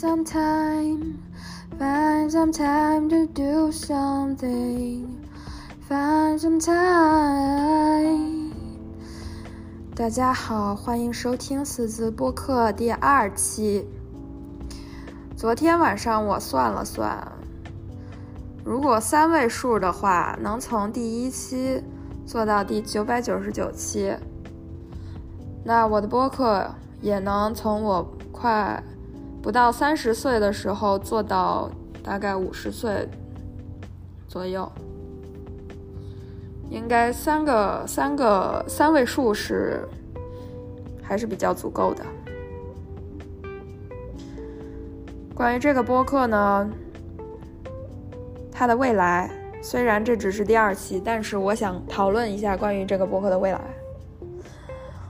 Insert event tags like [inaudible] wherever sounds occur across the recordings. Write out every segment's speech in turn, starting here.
some time, find some time to do something, find some time. 大家好，欢迎收听四字播客第二期。昨天晚上我算了算，如果三位数的话，能从第一期做到第九百九十九期，那我的播客也能从我快不到三十岁的时候做到大概五十岁左右，应该三个三个三位数是还是比较足够的。关于这个播客呢，它的未来虽然这只是第二期，但是我想讨论一下关于这个播客的未来。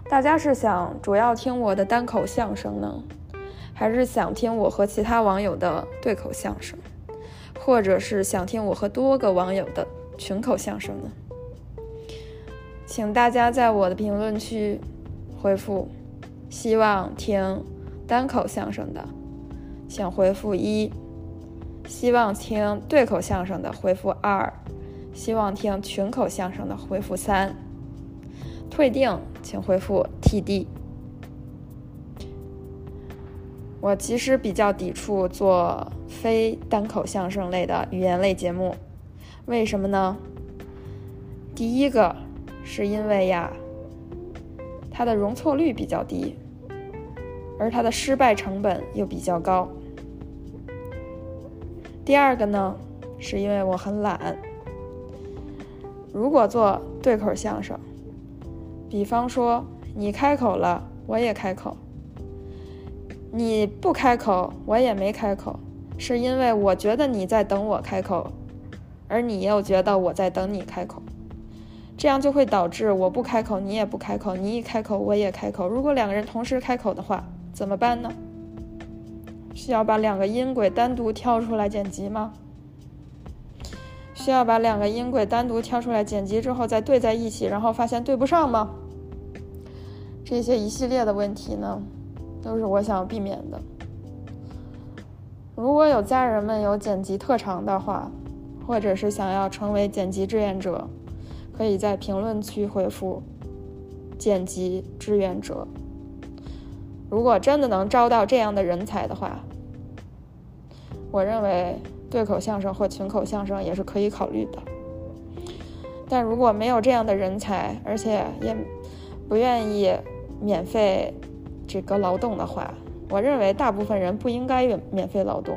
大家是想主要听我的单口相声呢，还是想听我和其他网友的对口相声，或者是想听我和多个网友的群口相声呢？请大家在我的评论区回复“希望听单口相声的”。请回复一，希望听对口相声的回复二，希望听群口相声的回复三，退订请回复 TD。我其实比较抵触做非单口相声类的语言类节目，为什么呢？第一个是因为呀，它的容错率比较低，而它的失败成本又比较高。第二个呢，是因为我很懒。如果做对口相声，比方说你开口了，我也开口；你不开口，我也没开口，是因为我觉得你在等我开口，而你又觉得我在等你开口，这样就会导致我不开口，你也不开口；你一开口，我也开口。如果两个人同时开口的话，怎么办呢？需要把两个音轨单独挑出来剪辑吗？需要把两个音轨单独挑出来剪辑之后再对在一起，然后发现对不上吗？这些一系列的问题呢，都是我想要避免的。如果有家人们有剪辑特长的话，或者是想要成为剪辑志愿者，可以在评论区回复“剪辑志愿者”。如果真的能招到这样的人才的话，我认为对口相声或群口相声也是可以考虑的。但如果没有这样的人才，而且也不愿意免费这个劳动的话，我认为大部分人不应该免费劳动。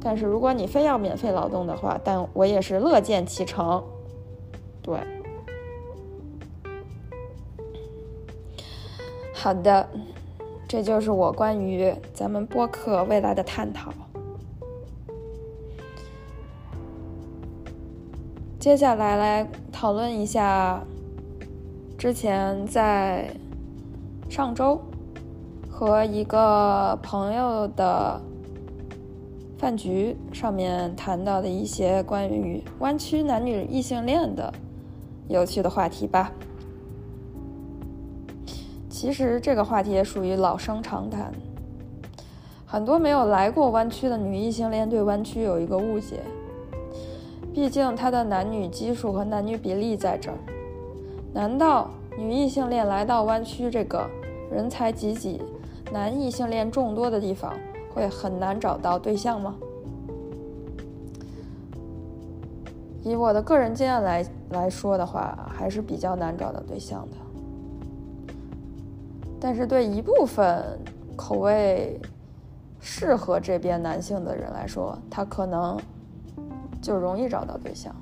但是如果你非要免费劳动的话，但我也是乐见其成。对。好的，这就是我关于咱们播客未来的探讨。接下来来讨论一下，之前在上周和一个朋友的饭局上面谈到的一些关于弯曲男女异性恋的有趣的话题吧。其实这个话题也属于老生常谈。很多没有来过湾区的女异性恋对湾区有一个误解，毕竟它的男女基数和男女比例在这儿。难道女异性恋来到湾区这个人才济济、男异性恋众多的地方，会很难找到对象吗？以我的个人经验来来说的话，还是比较难找到对象的。但是对一部分口味适合这边男性的人来说，他可能就容易找到对象。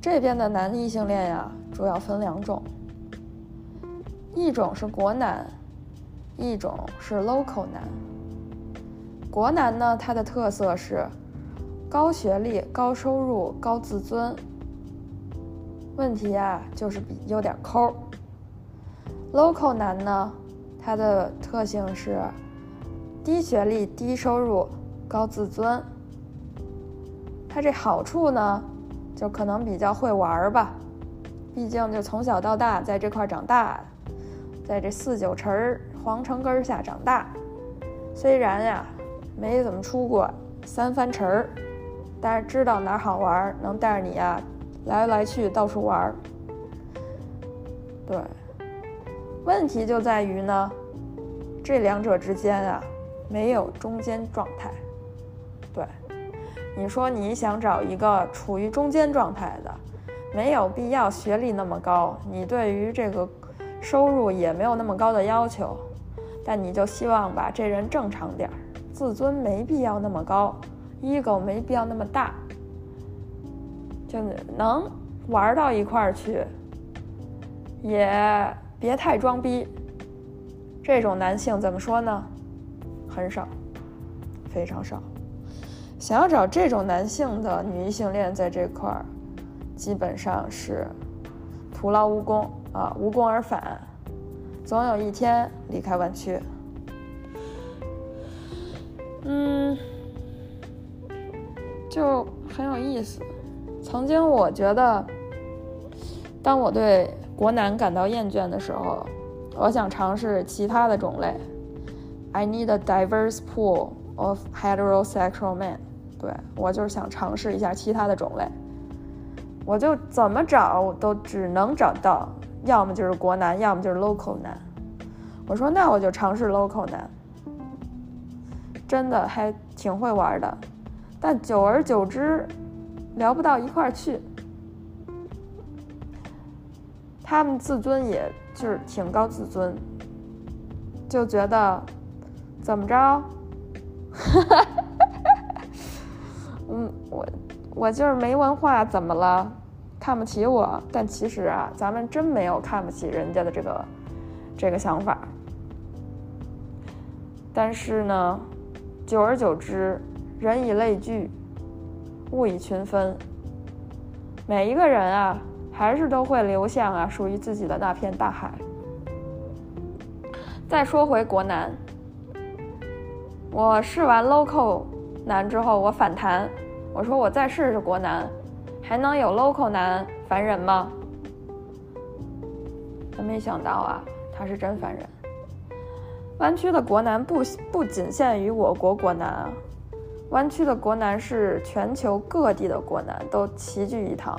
这边的男异性恋呀，主要分两种，一种是国男，一种是 local 男。国男呢，它的特色是高学历、高收入、高自尊。问题啊，就是比有点抠。local 男呢，它的特性是低学历、低收入、高自尊。它这好处呢，就可能比较会玩儿吧，毕竟就从小到大在这块长大，在这四九城皇城根下长大，虽然呀没怎么出过三番城儿，但是知道哪儿好玩，能带着你呀来来去到处玩。对，问题就在于呢，这两者之间啊没有中间状态。对，你说你想找一个处于中间状态的。没有必要学历那么高，你对于这个收入也没有那么高的要求，但你就希望吧，这人正常点儿，自尊没必要那么高，ego 没必要那么大，就能玩到一块儿去，也别太装逼。这种男性怎么说呢？很少，非常少。想要找这种男性的女异性恋，在这块儿。基本上是徒劳无功啊，无功而返，总有一天离开湾区。嗯，就很有意思。曾经我觉得，当我对国男感到厌倦的时候，我想尝试其他的种类。I need a diverse pool of heterosexual men。对我就是想尝试一下其他的种类。我就怎么找都只能找到，要么就是国男，要么就是 local 男。我说那我就尝试 local 男，真的还挺会玩的，但久而久之聊不到一块儿去。他们自尊也就是挺高自尊，就觉得怎么着，哈哈哈哈哈嗯，我我就是没文化，怎么了？看不起我，但其实啊，咱们真没有看不起人家的这个这个想法。但是呢，久而久之，人以类聚，物以群分。每一个人啊，还是都会流向啊属于自己的那片大海。再说回国男，我试完 local 男之后，我反弹，我说我再试试国男。还能有 local 男烦人吗？真没想到啊，他是真烦人。湾区的国男不不仅限于我国国男啊，湾区的国男是全球各地的国男都齐聚一堂，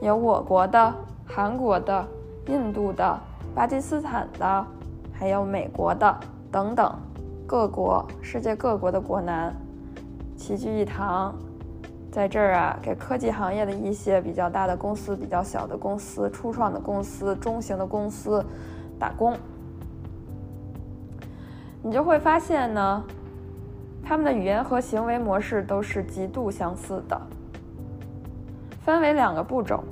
有我国的、韩国的、印度的、巴基斯坦的，还有美国的等等各国世界各国的国男齐聚一堂。在这儿啊，给科技行业的一些比较大的公司、比较小的公司、初创的公司、中型的公司打工，你就会发现呢，他们的语言和行为模式都是极度相似的。分为两个步骤，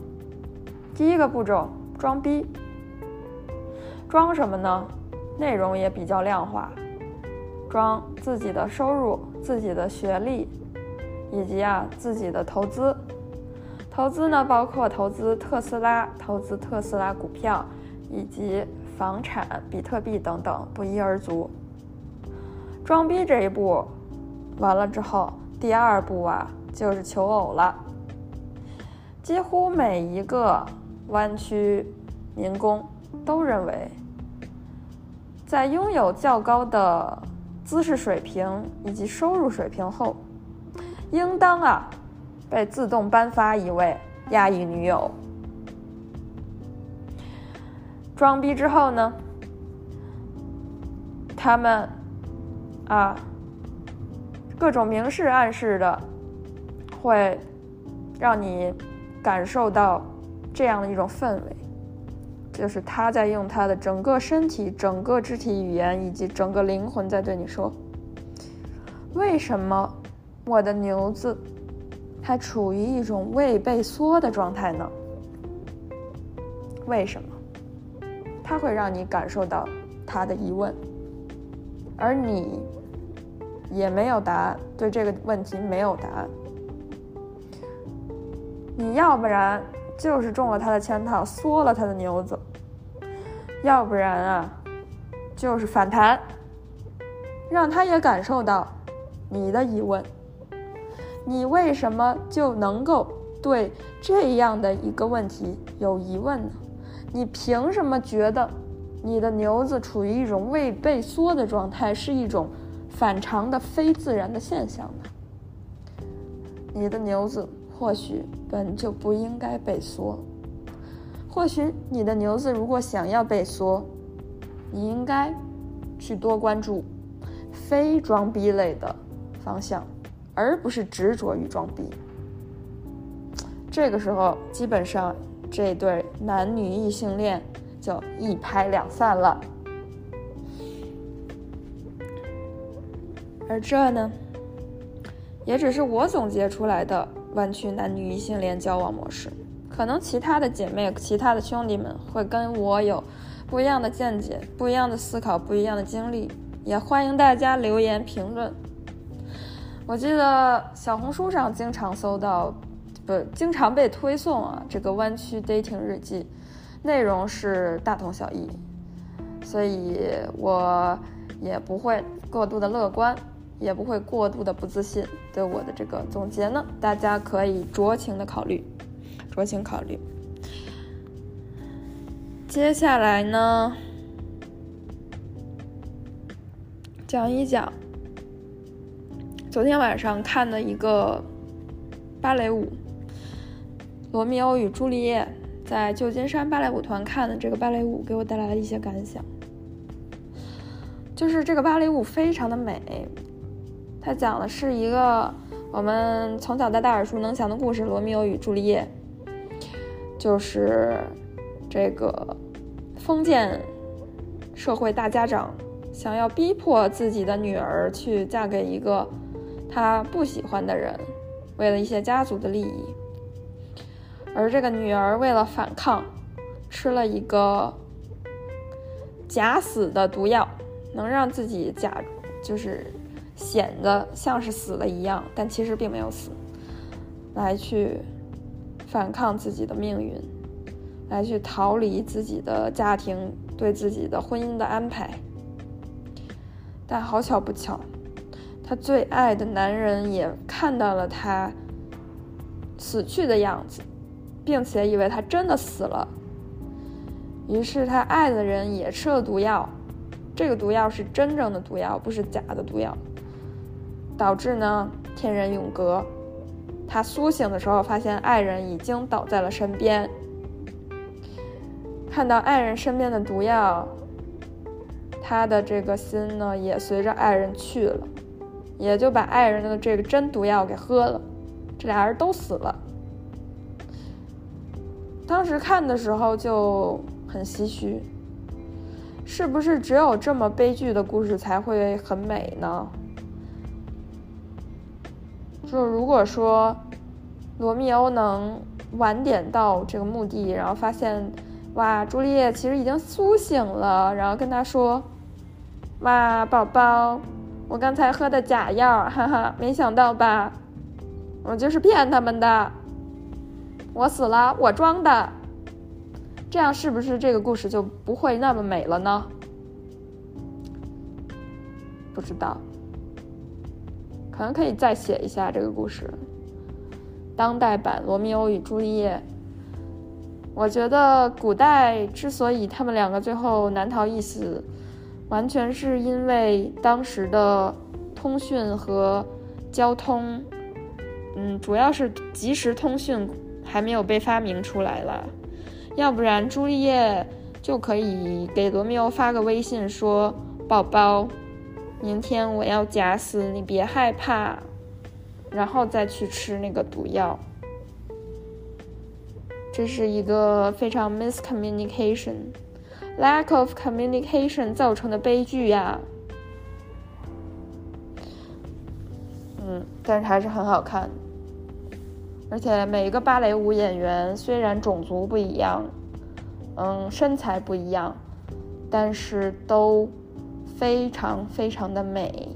第一个步骤装逼，装什么呢？内容也比较量化，装自己的收入、自己的学历。以及啊，自己的投资，投资呢包括投资特斯拉、投资特斯拉股票，以及房产、比特币等等，不一而足。装逼这一步完了之后，第二步啊就是求偶了。几乎每一个湾区民工都认为，在拥有较高的姿势水平以及收入水平后。应当啊，被自动颁发一位亚裔女友。装逼之后呢，他们啊，各种明示暗示的，会让你感受到这样的一种氛围，就是他在用他的整个身体、整个肢体语言以及整个灵魂在对你说：“为什么？”我的牛子还处于一种未被缩的状态呢？为什么？它会让你感受到他的疑问，而你也没有答案，对这个问题没有答案。你要不然就是中了他的圈套，缩了他的牛子；要不然啊，就是反弹，让他也感受到你的疑问。你为什么就能够对这样的一个问题有疑问呢？你凭什么觉得你的牛子处于一种未被缩的状态，是一种反常的非自然的现象呢？你的牛子或许本就不应该被缩，或许你的牛子如果想要被缩，你应该去多关注非装逼类的方向，而不是执着于装逼。这个时候，基本上这对男女异性恋就一拍两散了。而这呢，也只是我总结出来的弯曲男女异性恋交往模式。可能其他的姐妹、其他的兄弟们会跟我有不一样的见解、不一样的思考、不一样的经历，也欢迎大家留言评论。我记得小红书上经常搜到。不，经常被推送啊，这个弯曲 dating 日记，内容是大同小异，所以我也不会过度的乐观，也不会过度的不自信。对我的这个总结呢，大家可以酌情的考虑，酌情考虑。接下来呢，讲一讲昨天晚上看的一个芭蕾舞。《罗密欧与朱丽叶》在旧金山芭蕾舞团看的这个芭蕾舞，给我带来了一些感想。就是这个芭蕾舞非常的美，它讲的是一个我们从小到大耳熟能详的故事《罗密欧与朱丽叶》，就是这个封建社会大家长想要逼迫自己的女儿去嫁给一个他不喜欢的人，为了一些家族的利益。而这个女儿为了反抗，吃了一个假死的毒药，能让自己假就是显得像是死了一样，但其实并没有死，来去反抗自己的命运，来去逃离自己的家庭对自己的婚姻的安排。但好巧不巧，她最爱的男人也看到了她死去的样子。并且以为他真的死了，于是他爱的人也吃了毒药，这个毒药是真正的毒药，不是假的毒药，导致呢天人永隔。他苏醒的时候，发现爱人已经倒在了身边，看到爱人身边的毒药，他的这个心呢也随着爱人去了，也就把爱人的这个真毒药给喝了，这俩人都死了。当时看的时候就很唏嘘，是不是只有这么悲剧的故事才会很美呢？就如果说罗密欧能晚点到这个墓地，然后发现，哇，朱丽叶其实已经苏醒了，然后跟他说，哇，宝宝，我刚才喝的假药，哈哈，没想到吧，我就是骗他们的。我死了，我装的，这样是不是这个故事就不会那么美了呢？不知道，可能可以再写一下这个故事，当代版《罗密欧与朱丽叶》。我觉得古代之所以他们两个最后难逃一死，完全是因为当时的通讯和交通，嗯，主要是即时通讯。还没有被发明出来了，要不然朱丽叶就可以给罗密欧发个微信说：“宝宝，明天我要假死，你别害怕。”然后再去吃那个毒药。这是一个非常 miscommunication，lack of communication 造成的悲剧呀。嗯，但是还是很好看。而且每一个芭蕾舞演员虽然种族不一样，嗯，身材不一样，但是都非常非常的美。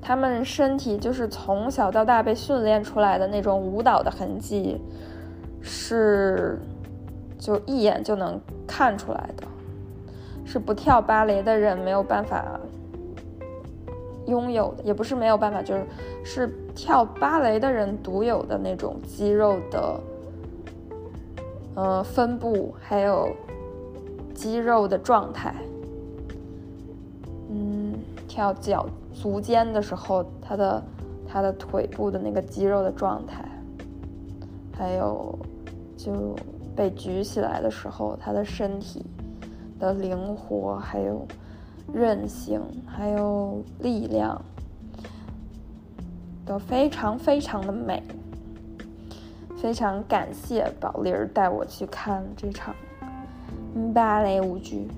他们身体就是从小到大被训练出来的那种舞蹈的痕迹，是就一眼就能看出来的，是不跳芭蕾的人没有办法。拥有的也不是没有办法，就是是跳芭蕾的人独有的那种肌肉的，呃，分布还有肌肉的状态。跳脚足尖的时候，他的他的腿部的那个肌肉的状态，还有就被举起来的时候，他的身体的灵活，还有韧性，还有力量，都非常非常的美。非常感谢宝林儿带我去看这场芭蕾舞剧。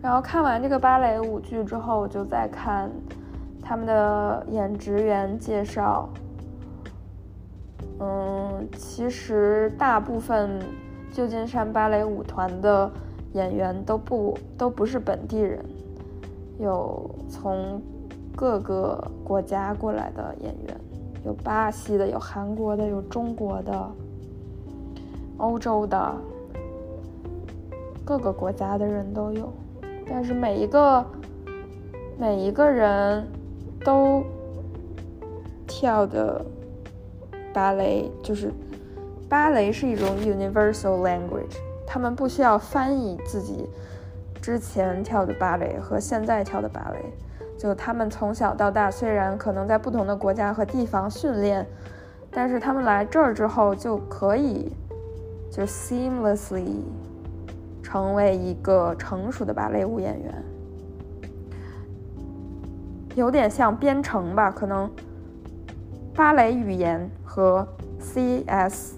然后看完这个芭蕾舞剧之后，我就在看他们的演职员介绍。嗯，其实大部分旧金山芭蕾舞团的演员都不都不是本地人，有从各个国家过来的演员。有巴西的，有韩国的，有中国的，欧洲的，各个国家的人都有。但是每一个每一个人都跳的芭蕾，就是芭蕾是一种 universal language，他们不需要翻译自己之前跳的芭蕾和现在跳的芭蕾。就他们从小到大，虽然可能在不同的国家和地方训练，但是他们来这儿之后就可以就 seamlessly 成为一个成熟的芭蕾舞演员，有点像编程吧？可能芭蕾语言和 CS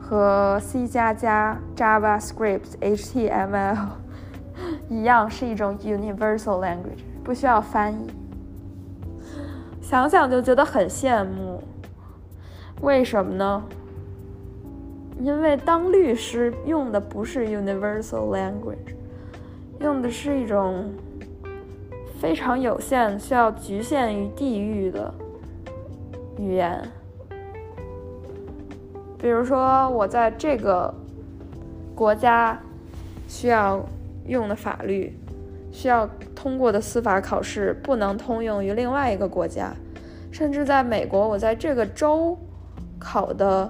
和 C 加加 JavaScript [laughs] HTML [laughs] 一样，是一种 universal language。不需要翻译，想想就觉得很羡慕。为什么呢？因为当律师用的不是 universal language，用的是一种非常有限、需要局限于地域的语言。比如说，我在这个国家需要用的法律。需要通过的司法考试不能通用于另外一个国家，甚至在美国，我在这个州考的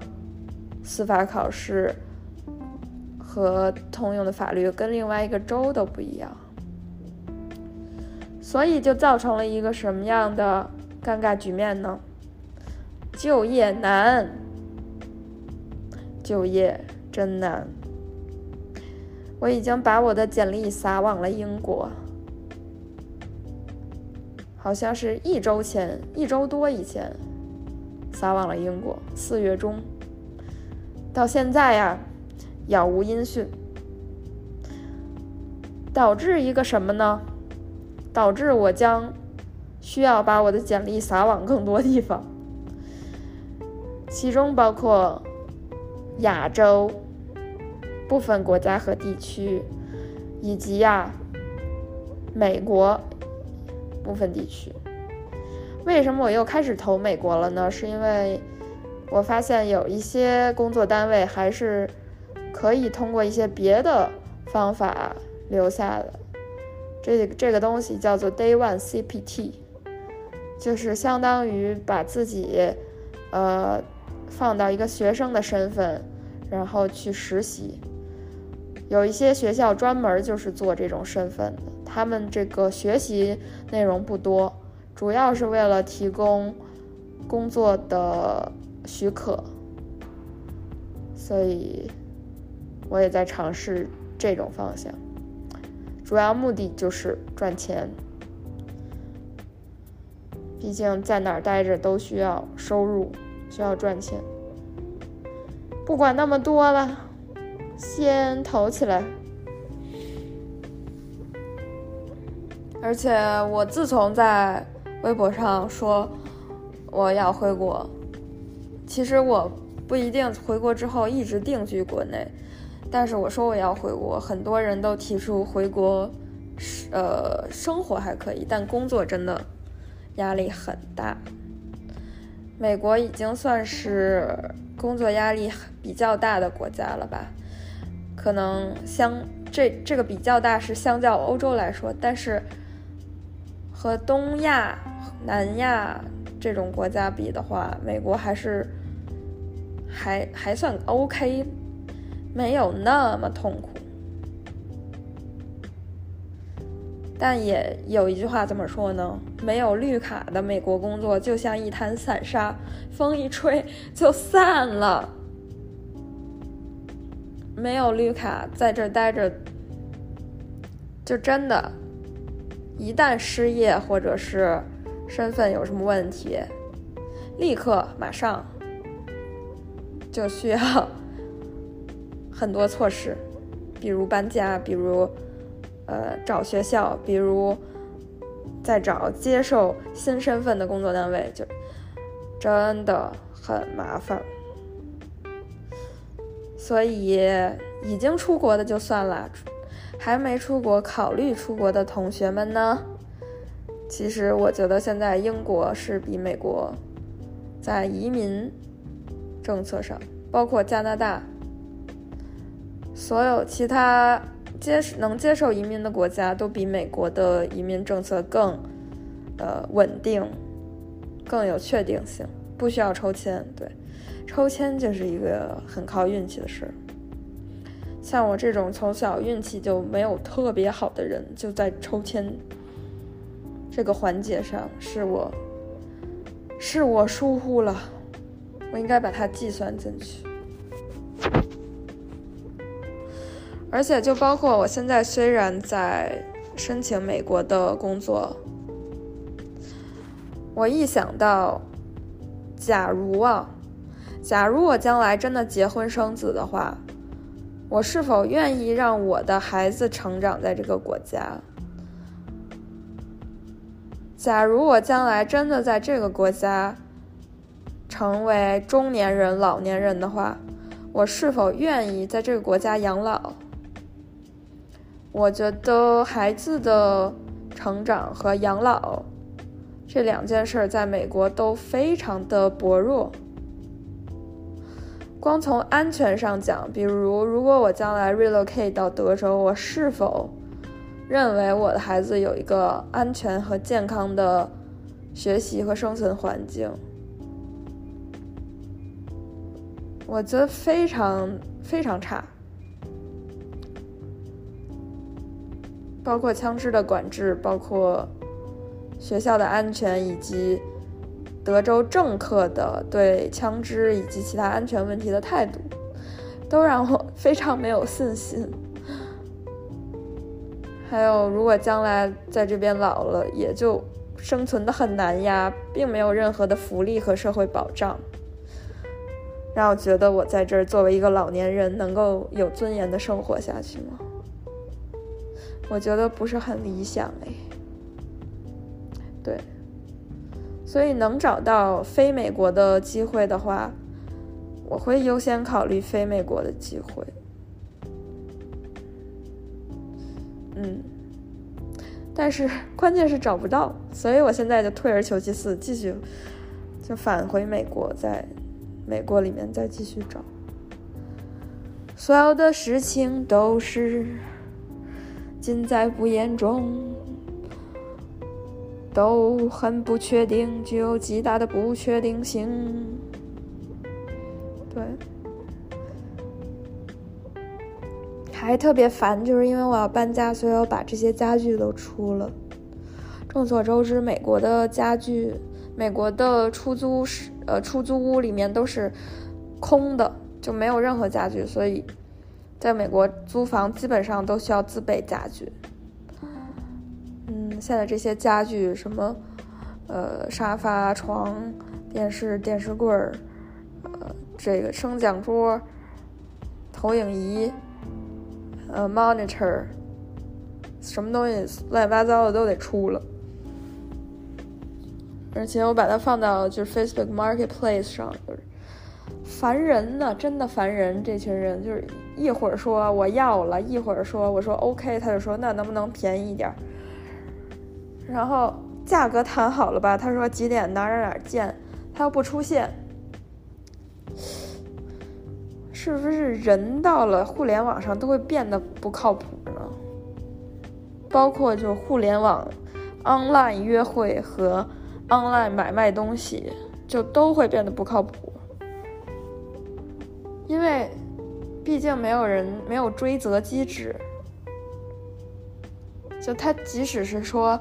司法考试和通用的法律跟另外一个州都不一样，所以就造成了一个什么样的尴尬局面呢？就业难，就业真难。我已经把我的简历撒往了英国，好像是一周前，一周多以前，撒往了英国。四月中，到现在呀，杳无音讯，导致一个什么呢？导致我将需要把我的简历撒往更多地方，其中包括亚洲。部分国家和地区，以及呀，美国部分地区。为什么我又开始投美国了呢？是因为我发现有一些工作单位还是可以通过一些别的方法留下的。这这个东西叫做 Day One CPT，就是相当于把自己呃放到一个学生的身份，然后去实习。有一些学校专门就是做这种身份的，他们这个学习内容不多，主要是为了提供工作的许可，所以我也在尝试这种方向，主要目的就是赚钱，毕竟在哪儿待着都需要收入，需要赚钱，不管那么多了。先投起来，而且我自从在微博上说我要回国，其实我不一定回国之后一直定居国内，但是我说我要回国，很多人都提出回国，呃，生活还可以，但工作真的压力很大。美国已经算是工作压力比较大的国家了吧。可能相这这个比较大是相较欧洲来说，但是和东亚、南亚这种国家比的话，美国还是还还算 OK。没有那么痛苦。但也有一句话怎么说呢？没有绿卡的美国工作就像一滩散沙，风一吹就散了。没有绿卡在这待着，就真的，一旦失业或者是身份有什么问题，立刻马上就需要很多措施，比如搬家，比如。呃，找学校，比如在找接受新身份的工作单位，就真的很麻烦。所以已经出国的就算了，还没出国考虑出国的同学们呢，其实我觉得现在英国是比美国在移民政策上，包括加拿大，所有其他。接能接受移民的国家都比美国的移民政策更，呃稳定，更有确定性，不需要抽签。对，抽签就是一个很靠运气的事儿。像我这种从小运气就没有特别好的人，就在抽签这个环节上，是我是我疏忽了，我应该把它计算进去。而且，就包括我现在虽然在申请美国的工作，我一想到，假如啊，假如我将来真的结婚生子的话，我是否愿意让我的孩子成长在这个国家？假如我将来真的在这个国家成为中年人、老年人的话，我是否愿意在这个国家养老？我觉得孩子的成长和养老这两件事在美国都非常的薄弱。光从安全上讲，比如如果我将来 relocate 到德州，我是否认为我的孩子有一个安全和健康的学习和生存环境？我觉得非常非常差。包括枪支的管制，包括学校的安全，以及德州政客的对枪支以及其他安全问题的态度，都让我非常没有信心。还有，如果将来在这边老了，也就生存的很难呀，并没有任何的福利和社会保障，让我觉得我在这儿作为一个老年人，能够有尊严的生活下去吗？我觉得不是很理想哎，对，所以能找到非美国的机会的话，我会优先考虑非美国的机会。嗯，但是关键是找不到，所以我现在就退而求其次，继续就返回美国，再美国里面再继续找。所有的事情都是。尽在不言中，都很不确定，具有极大的不确定性。对，还特别烦，就是因为我要搬家，所以我把这些家具都出了。众所周知，美国的家具，美国的出租是呃出租屋里面都是空的，就没有任何家具，所以。在美国租房基本上都需要自备家具。嗯，现在这些家具什么，呃，沙发、床、电视、电视柜儿，呃，这个升降桌、投影仪，呃，monitor，什么东西乱七八糟的都得出了。而且我把它放到就是 Facebook Marketplace 上。烦人呢，真的烦人！这群人就是一会儿说我要了，一会儿说我说 OK，他就说那能不能便宜一点？然后价格谈好了吧？他说几点哪哪哪见？他又不出现，是不是人到了互联网上都会变得不靠谱呢？包括就是互联网 online 约会和 online 买卖东西，就都会变得不靠谱。因为毕竟没有人没有追责机制。就他即使是说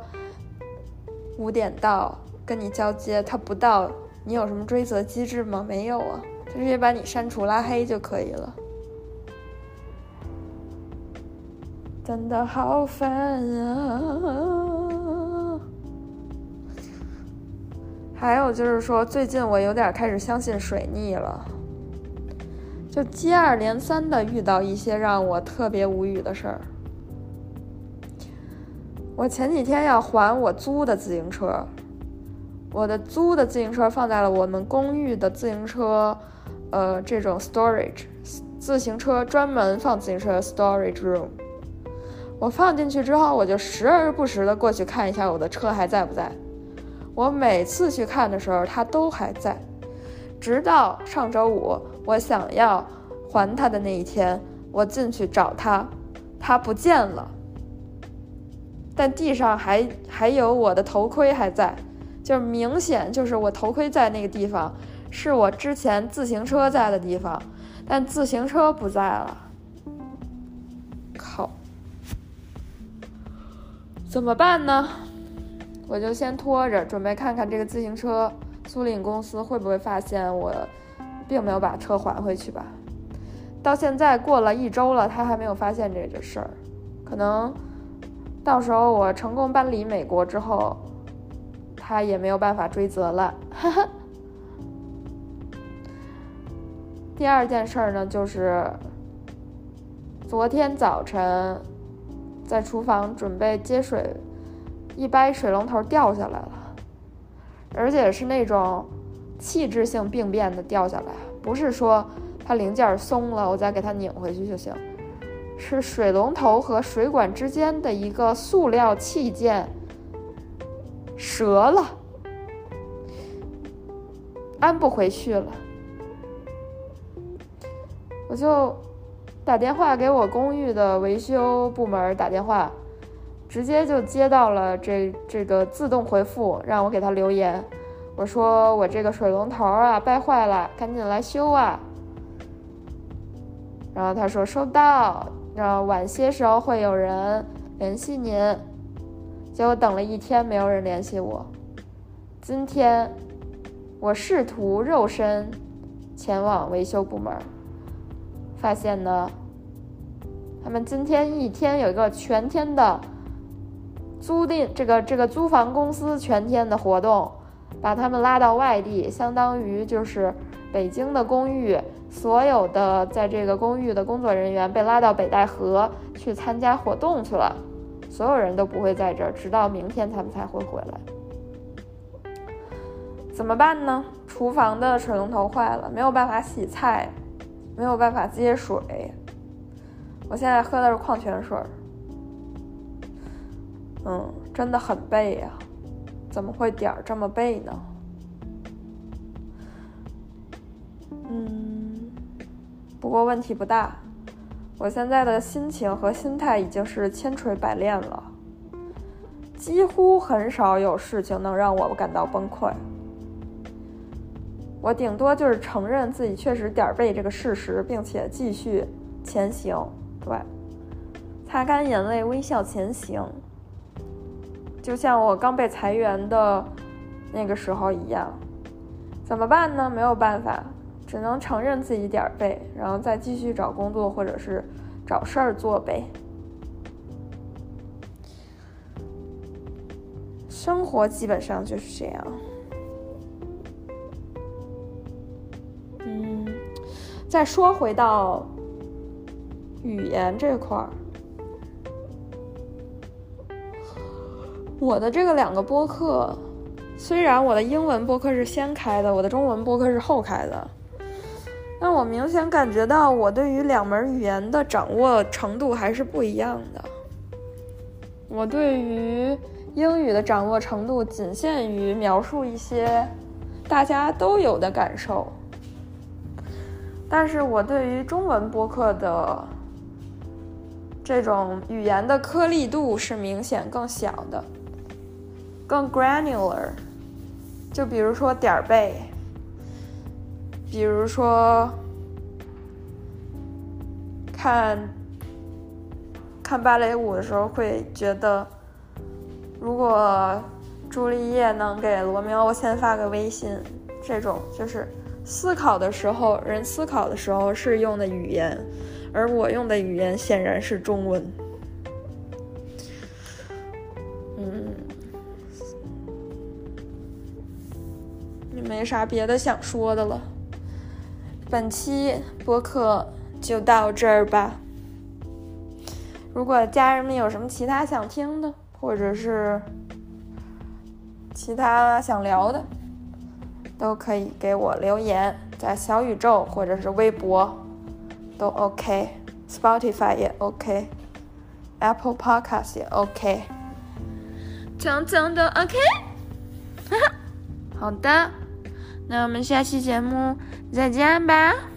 五点到跟你交接，他不到，你有什么追责机制吗？没有啊，他直接把你删除拉黑就可以了。真的好烦啊！还有就是说，最近我有点开始相信水逆了，就接二连三的遇到一些让我特别无语的事儿。我前几天要还我租的自行车，我的租的自行车放在了我们公寓的自行车，呃，这种 storage 自行车专门放自行车的 storage room。我放进去之后，我就时而不时的过去看一下我的车还在不在。我每次去看的时候，它都还在。直到上周五，我想要还它的那一天，我进去找它，它不见了。但地上还还有我的头盔还在，就是明显就是我头盔在那个地方，是我之前自行车在的地方，但自行车不在了。靠！怎么办呢？我就先拖着，准备看看这个自行车租赁公司会不会发现我并没有把车还回去吧。到现在过了一周了，他还没有发现这个事儿。可能到时候我成功搬离美国之后，他也没有办法追责了。哈哈。第二件事儿呢，就是昨天早晨。在厨房准备接水，一掰水龙头掉下来了，而且是那种器质性病变的掉下来，不是说它零件松了，我再给它拧回去就行，是水龙头和水管之间的一个塑料器件折了，安不回去了，我就。打电话给我公寓的维修部门打电话，直接就接到了这这个自动回复，让我给他留言。我说我这个水龙头啊掰坏了，赶紧来修啊。然后他说收到，然后晚些时候会有人联系您。结果等了一天没有人联系我。今天我试图肉身前往维修部门。发现呢，他们今天一天有一个全天的租赁，这个这个租房公司全天的活动，把他们拉到外地，相当于就是北京的公寓，所有的在这个公寓的工作人员被拉到北戴河去参加活动去了，所有人都不会在这儿，直到明天他们才会回来。怎么办呢？厨房的水龙头坏了，没有办法洗菜。没有办法接水，我现在喝的是矿泉水嗯，真的很背呀，怎么会点儿这么背呢？嗯，不过问题不大，我现在的心情和心态已经是千锤百炼了，几乎很少有事情能让我感到崩溃。我顶多就是承认自己确实点儿背这个事实，并且继续前行，对，擦干眼泪，微笑前行，就像我刚被裁员的那个时候一样。怎么办呢？没有办法，只能承认自己点儿背，然后再继续找工作或者是找事儿做呗。生活基本上就是这样。嗯再说回到语言这块儿，我的这个两个播客，虽然我的英文播客是先开的，我的中文播客是后开的，但我明显感觉到我对于两门语言的掌握程度还是不一样的。我对于英语的掌握程度仅限于描述一些大家都有的感受。但是我对于中文播客的这种语言的颗粒度是明显更小的，更 granular。就比如说点儿背，比如说看看芭蕾舞的时候会觉得，如果朱丽叶能给罗密欧先发个微信，这种就是思考的时候，人思考的时候是用的语言，而我用的语言显然是中文。没啥别的想说的了。本期播客就到这儿吧。如果家人们有什么其他想听的，或者是其他想聊的，都可以给我留言，在小宇宙或者是微博都 OK，Spotify 也 OK，Apple Podcast 也 OK，通通都 OK。[laughs] 好的，那我们下期节目再见吧。